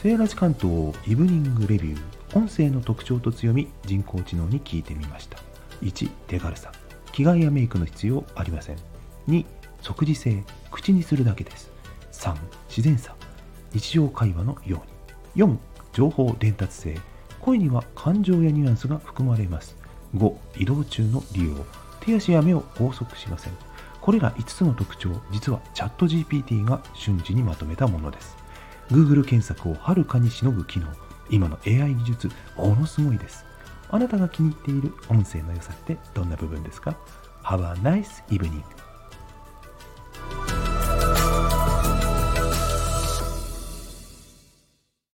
セーラジ関東イブニングレビュー音声の特徴と強み人工知能に聞いてみました。1手軽さ。着替えやメイクの必要ありません。2即時性口にするだけです。3自然さ。日常会話のように。4情報伝達性。声には感情やニュアンスが含まれます。5移動中の利用。手足や目を拘束しません。これら5つの特徴実はチャット GPT が瞬時にまとめたものです。Google 検索をはるかにしのぐ機能。今の AI 技術ものすごいです。あなたが気に入っている音声の良さってどんな部分ですか？Have a nice evening